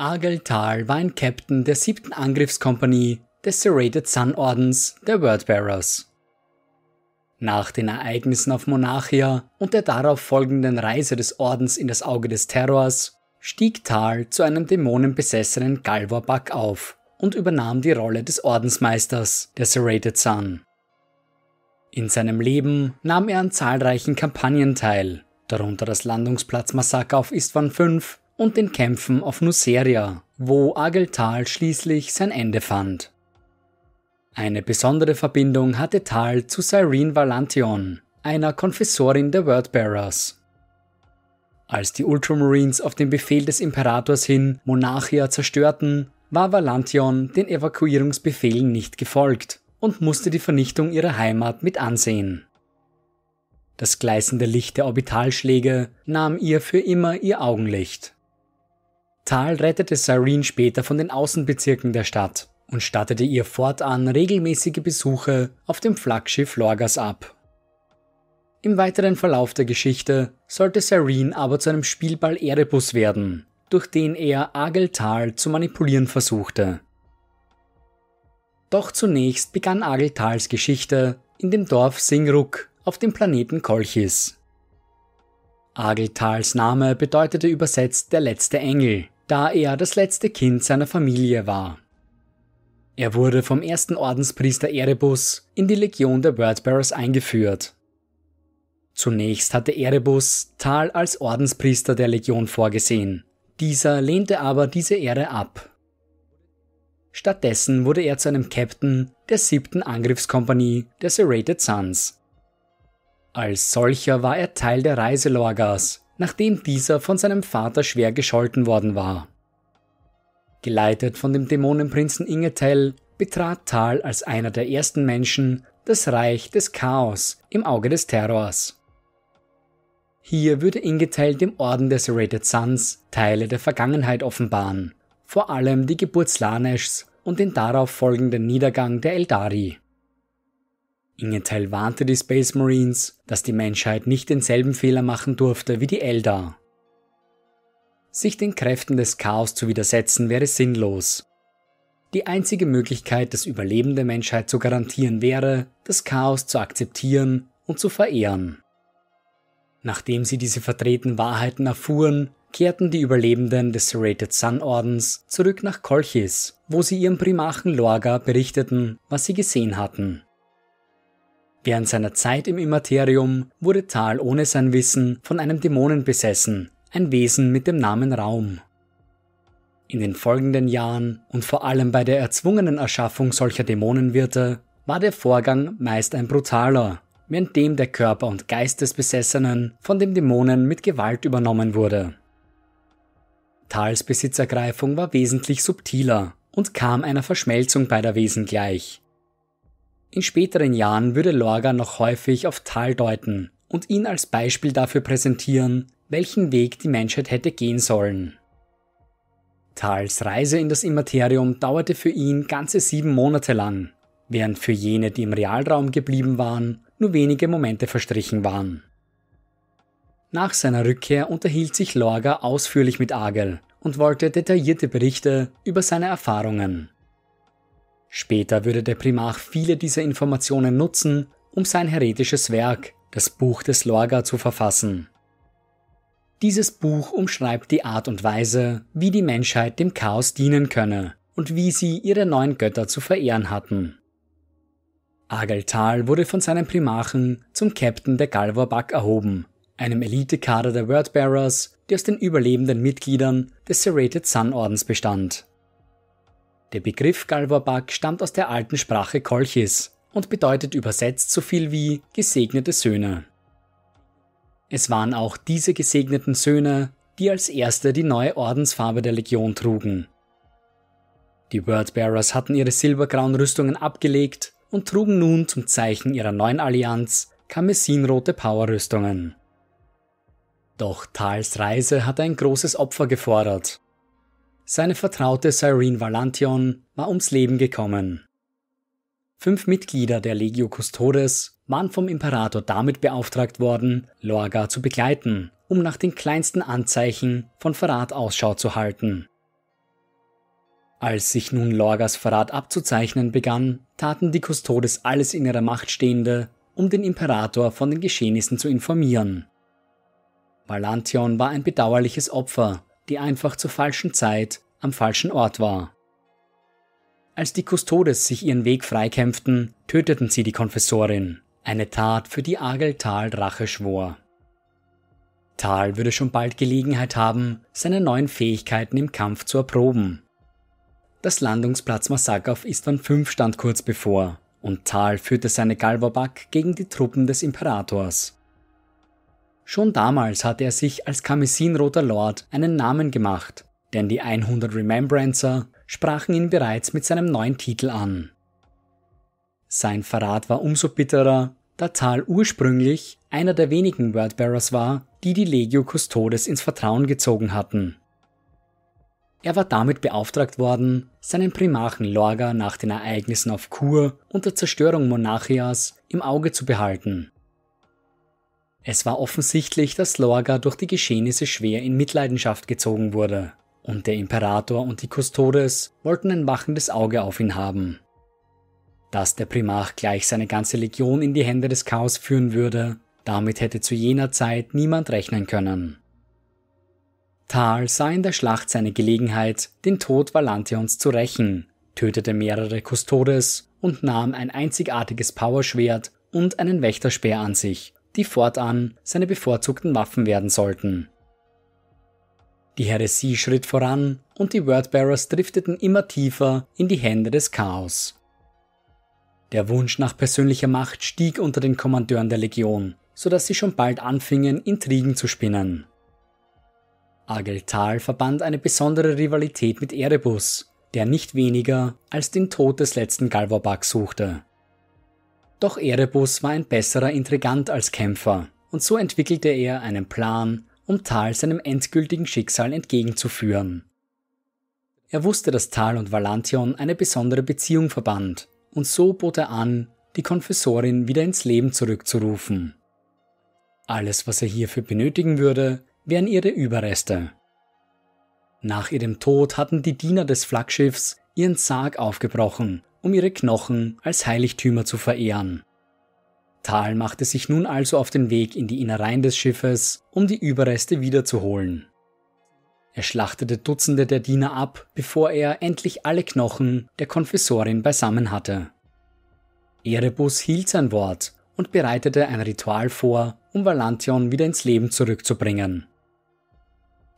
Argel Tal war ein Captain der siebten Angriffskompanie des Serrated Sun Ordens der Wordbearers. Nach den Ereignissen auf Monarchia und der darauf folgenden Reise des Ordens in das Auge des Terrors stieg Tal zu einem dämonenbesessenen Galvorbak auf und übernahm die Rolle des Ordensmeisters der Serrated Sun. In seinem Leben nahm er an zahlreichen Kampagnen teil, darunter das Landungsplatzmassaker auf Istvan V und den Kämpfen auf Nuceria, wo Ageltal schließlich sein Ende fand. Eine besondere Verbindung hatte Tal zu Cyrene Valantion, einer Konfessorin der Wordbearers. Als die Ultramarines auf den Befehl des Imperators hin Monarchia zerstörten, war Valantion den Evakuierungsbefehlen nicht gefolgt und musste die Vernichtung ihrer Heimat mit ansehen. Das gleißende Licht der Orbitalschläge nahm ihr für immer ihr Augenlicht. Tal rettete Cyrene später von den Außenbezirken der Stadt und stattete ihr fortan regelmäßige Besuche auf dem Flaggschiff Lorgas ab. Im weiteren Verlauf der Geschichte sollte Cyrene aber zu einem Spielball Erebus werden, durch den er Agel Tal zu manipulieren versuchte. Doch zunächst begann Agel Tals Geschichte in dem Dorf Singruk auf dem Planeten Kolchis. Ageltals Name bedeutete übersetzt der letzte Engel, da er das letzte Kind seiner Familie war. Er wurde vom ersten Ordenspriester Erebus in die Legion der Wordbearers eingeführt. Zunächst hatte Erebus Tal als Ordenspriester der Legion vorgesehen. Dieser lehnte aber diese Ehre ab. Stattdessen wurde er zu einem Captain der siebten Angriffskompanie der Serrated Suns. Als solcher war er Teil der Reise Lorgas, nachdem dieser von seinem Vater schwer gescholten worden war. Geleitet von dem Dämonenprinzen Ingetel betrat Tal als einer der ersten Menschen das Reich des Chaos im Auge des Terrors. Hier würde Ingetel dem Orden der Serrated Suns Teile der Vergangenheit offenbaren, vor allem die Geburt Slaneshs und den darauf folgenden Niedergang der Eldari. Ingetel warnte die Space Marines, dass die Menschheit nicht denselben Fehler machen durfte wie die Eldar. Sich den Kräften des Chaos zu widersetzen wäre sinnlos. Die einzige Möglichkeit, das Überleben der Menschheit zu garantieren, wäre, das Chaos zu akzeptieren und zu verehren. Nachdem sie diese verdrehten Wahrheiten erfuhren, kehrten die Überlebenden des Serrated Sun Ordens zurück nach Kolchis, wo sie ihrem Primarchen Lorga berichteten, was sie gesehen hatten. Während seiner Zeit im Immaterium wurde Tal ohne sein Wissen von einem Dämonen besessen, ein Wesen mit dem Namen Raum. In den folgenden Jahren und vor allem bei der erzwungenen Erschaffung solcher Dämonenwirte war der Vorgang meist ein brutaler, während dem der Körper und Geist des Besessenen von dem Dämonen mit Gewalt übernommen wurde. Tals Besitzergreifung war wesentlich subtiler und kam einer Verschmelzung beider Wesen gleich. In späteren Jahren würde Lorga noch häufig auf Tal deuten und ihn als Beispiel dafür präsentieren, welchen Weg die Menschheit hätte gehen sollen. Tals Reise in das Immaterium dauerte für ihn ganze sieben Monate lang, während für jene, die im Realraum geblieben waren, nur wenige Momente verstrichen waren. Nach seiner Rückkehr unterhielt sich Lorga ausführlich mit Agel und wollte detaillierte Berichte über seine Erfahrungen. Später würde der Primarch viele dieser Informationen nutzen, um sein heretisches Werk, das Buch des Lorga, zu verfassen. Dieses Buch umschreibt die Art und Weise, wie die Menschheit dem Chaos dienen könne und wie sie ihre neuen Götter zu verehren hatten. Ageltal wurde von seinem Primarchen zum Captain der Galvorbak erhoben, einem Elitekader der Wordbearers, die aus den überlebenden Mitgliedern des Serrated Sun Ordens bestand. Der Begriff Galvorbak stammt aus der alten Sprache Kolchis und bedeutet übersetzt so viel wie gesegnete Söhne. Es waren auch diese gesegneten Söhne, die als erste die neue Ordensfarbe der Legion trugen. Die Wordbearers hatten ihre silbergrauen Rüstungen abgelegt und trugen nun zum Zeichen ihrer neuen Allianz karmesinrote Powerrüstungen. Doch Tals Reise hatte ein großes Opfer gefordert seine Vertraute Cyrene Valantion war ums Leben gekommen. Fünf Mitglieder der Legio Custodes waren vom Imperator damit beauftragt worden, Lorga zu begleiten, um nach den kleinsten Anzeichen von Verrat Ausschau zu halten. Als sich nun Lorgas Verrat abzuzeichnen begann, taten die Kustodes alles in ihrer Macht Stehende, um den Imperator von den Geschehnissen zu informieren. Valantion war ein bedauerliches Opfer, die einfach zur falschen Zeit am falschen Ort war. Als die Kustodes sich ihren Weg freikämpften, töteten sie die Konfessorin, eine Tat, für die Agel Tal Rache schwor. Tal würde schon bald Gelegenheit haben, seine neuen Fähigkeiten im Kampf zu erproben. Das Landungsplatz-Massaker auf Istvan V stand kurz bevor, und Tal führte seine Galvabak gegen die Truppen des Imperators. Schon damals hatte er sich als Kamisinroter Lord einen Namen gemacht, denn die 100 Remembrancer sprachen ihn bereits mit seinem neuen Titel an. Sein Verrat war umso bitterer, da Tal ursprünglich einer der wenigen Wordbearers war, die die Legio Custodes ins Vertrauen gezogen hatten. Er war damit beauftragt worden, seinen Primarchen Lorga nach den Ereignissen auf Kur und der Zerstörung Monarchias im Auge zu behalten. Es war offensichtlich, dass Lorga durch die Geschehnisse schwer in Mitleidenschaft gezogen wurde und der Imperator und die Custodes wollten ein wachendes Auge auf ihn haben. Dass der Primarch gleich seine ganze Legion in die Hände des Chaos führen würde, damit hätte zu jener Zeit niemand rechnen können. Tal sah in der Schlacht seine Gelegenheit, den Tod Valantions zu rächen, tötete mehrere Custodes und nahm ein einzigartiges Powerschwert und einen Wächterspeer an sich, die fortan seine bevorzugten Waffen werden sollten. Die Häresie schritt voran und die Wordbearers drifteten immer tiefer in die Hände des Chaos. Der Wunsch nach persönlicher Macht stieg unter den Kommandeuren der Legion, so dass sie schon bald anfingen, Intrigen zu spinnen. Ageltal verband eine besondere Rivalität mit Erebus, der nicht weniger als den Tod des letzten Galvabak suchte. Doch Erebus war ein besserer Intrigant als Kämpfer, und so entwickelte er einen Plan, um Tal seinem endgültigen Schicksal entgegenzuführen. Er wusste, dass Tal und Valantion eine besondere Beziehung verband, und so bot er an, die Konfessorin wieder ins Leben zurückzurufen. Alles, was er hierfür benötigen würde, wären ihre Überreste. Nach ihrem Tod hatten die Diener des Flaggschiffs ihren Sarg aufgebrochen, um ihre Knochen als Heiligtümer zu verehren. Tal machte sich nun also auf den Weg in die Innereien des Schiffes, um die Überreste wiederzuholen. Er schlachtete Dutzende der Diener ab, bevor er endlich alle Knochen der Konfessorin beisammen hatte. Erebus hielt sein Wort und bereitete ein Ritual vor, um Valantion wieder ins Leben zurückzubringen.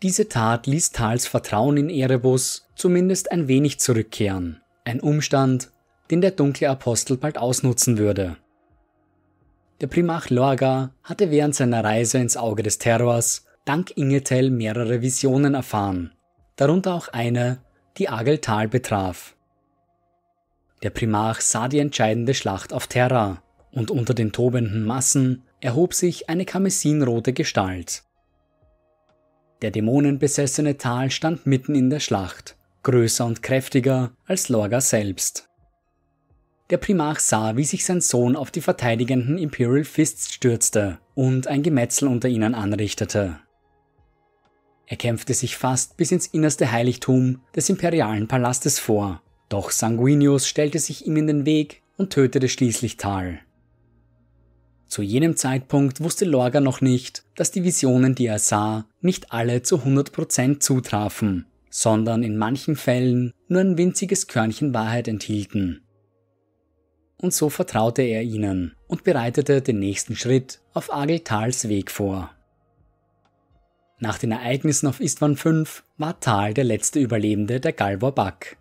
Diese Tat ließ Tals Vertrauen in Erebus zumindest ein wenig zurückkehren, ein Umstand, den der dunkle Apostel bald ausnutzen würde. Der Primarch Lorga hatte während seiner Reise ins Auge des Terrors dank Ingetel mehrere Visionen erfahren, darunter auch eine, die Ageltal betraf. Der Primarch sah die entscheidende Schlacht auf Terra, und unter den tobenden Massen erhob sich eine kamisinrote Gestalt. Der dämonenbesessene Tal stand mitten in der Schlacht, größer und kräftiger als Lorga selbst. Der Primarch sah, wie sich sein Sohn auf die verteidigenden Imperial Fists stürzte und ein Gemetzel unter ihnen anrichtete. Er kämpfte sich fast bis ins innerste Heiligtum des imperialen Palastes vor, doch Sanguinius stellte sich ihm in den Weg und tötete schließlich Tal. Zu jenem Zeitpunkt wusste Lorga noch nicht, dass die Visionen, die er sah, nicht alle zu 100% zutrafen, sondern in manchen Fällen nur ein winziges Körnchen Wahrheit enthielten und so vertraute er ihnen und bereitete den nächsten Schritt auf Agel-Tals Weg vor. Nach den Ereignissen auf Istvan V war Tal der letzte Überlebende der Galvor Bak.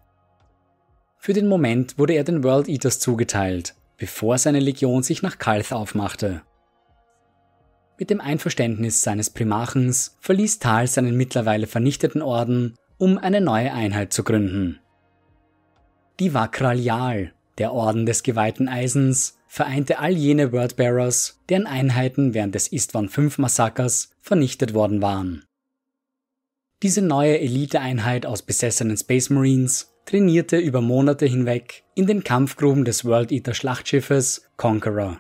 Für den Moment wurde er den World Eaters zugeteilt, bevor seine Legion sich nach Kalth aufmachte. Mit dem Einverständnis seines Primarchens verließ Tal seinen mittlerweile vernichteten Orden, um eine neue Einheit zu gründen. Die Vakralial der Orden des geweihten Eisens vereinte all jene Wordbearers, deren Einheiten während des Istvan V Massakers vernichtet worden waren. Diese neue Eliteeinheit aus besessenen Space Marines trainierte über Monate hinweg in den Kampfgruben des World Eater Schlachtschiffes Conqueror.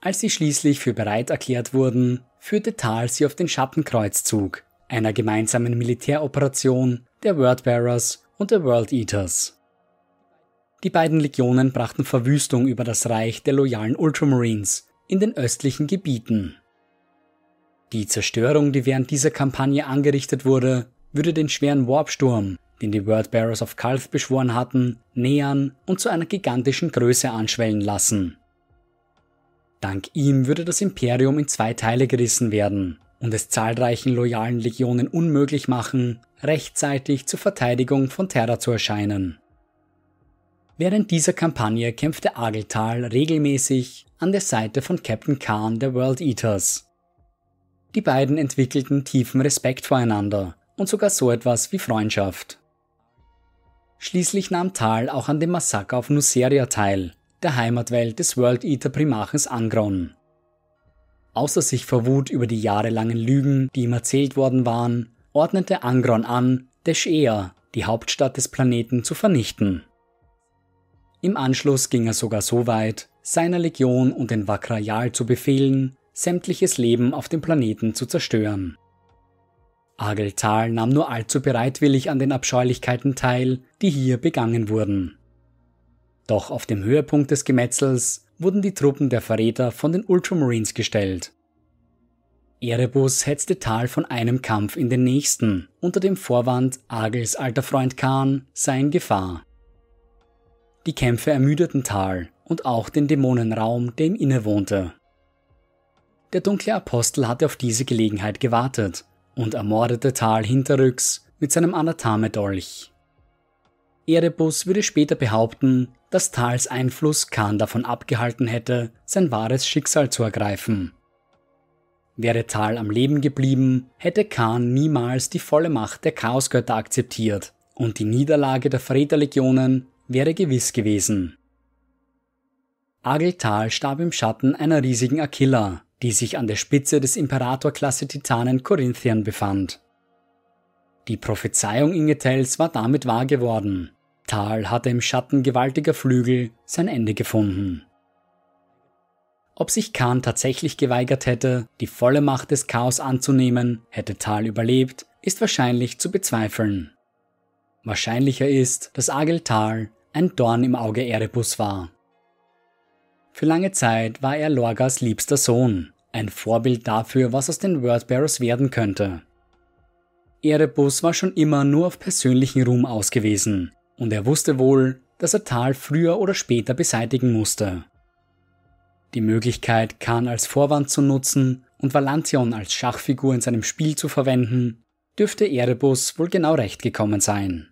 Als sie schließlich für bereit erklärt wurden, führte Tal sie auf den Schattenkreuzzug, einer gemeinsamen Militäroperation der Wordbearers und der World Eaters. Die beiden Legionen brachten Verwüstung über das Reich der loyalen Ultramarines in den östlichen Gebieten. Die Zerstörung, die während dieser Kampagne angerichtet wurde, würde den schweren Warpsturm, den die Wordbearers of Kalth beschworen hatten, nähern und zu einer gigantischen Größe anschwellen lassen. Dank ihm würde das Imperium in zwei Teile gerissen werden und es zahlreichen loyalen Legionen unmöglich machen, rechtzeitig zur Verteidigung von Terra zu erscheinen. Während dieser Kampagne kämpfte Ageltal regelmäßig an der Seite von Captain Khan der World Eaters. Die beiden entwickelten tiefen Respekt voreinander und sogar so etwas wie Freundschaft. Schließlich nahm Tal auch an dem Massaker auf Nuceria teil, der Heimatwelt des World Eater Primarchens Angron. Außer sich vor Wut über die jahrelangen Lügen, die ihm erzählt worden waren, ordnete Angron an, Deschea, die Hauptstadt des Planeten, zu vernichten. Im Anschluss ging er sogar so weit, seiner Legion und den Vakrayal zu befehlen, sämtliches Leben auf dem Planeten zu zerstören. Ageltal nahm nur allzu bereitwillig an den Abscheulichkeiten teil, die hier begangen wurden. Doch auf dem Höhepunkt des Gemetzels wurden die Truppen der Verräter von den Ultramarines gestellt. Erebus hetzte Tal von einem Kampf in den nächsten, unter dem Vorwand, Agels alter Freund Khan sei in Gefahr. Die Kämpfe ermüdeten Tal und auch den Dämonenraum, der ihm innewohnte. Der dunkle Apostel hatte auf diese Gelegenheit gewartet und ermordete Tal hinterrücks mit seinem Anathame-Dolch. Erebus würde später behaupten, dass Tals Einfluss Khan davon abgehalten hätte, sein wahres Schicksal zu ergreifen. Wäre Tal am Leben geblieben, hätte Khan niemals die volle Macht der Chaosgötter akzeptiert und die Niederlage der Verräterlegionen wäre gewiss gewesen. Ageltal starb im Schatten einer riesigen Aquila, die sich an der Spitze des Imperator-Klasse Titanen Corinthian befand. Die Prophezeiung Ingetels war damit wahr geworden. Tal hatte im Schatten gewaltiger Flügel sein Ende gefunden. Ob sich Khan tatsächlich geweigert hätte, die volle Macht des Chaos anzunehmen, hätte Tal überlebt, ist wahrscheinlich zu bezweifeln. Wahrscheinlicher ist, dass Agel Tal ein Dorn im Auge Erebus war. Für lange Zeit war er Lorgas liebster Sohn, ein Vorbild dafür, was aus den Wordbearers werden könnte. Erebus war schon immer nur auf persönlichen Ruhm ausgewiesen, und er wusste wohl, dass er Tal früher oder später beseitigen musste. Die Möglichkeit, Khan als Vorwand zu nutzen und Valantion als Schachfigur in seinem Spiel zu verwenden, dürfte Erebus wohl genau recht gekommen sein.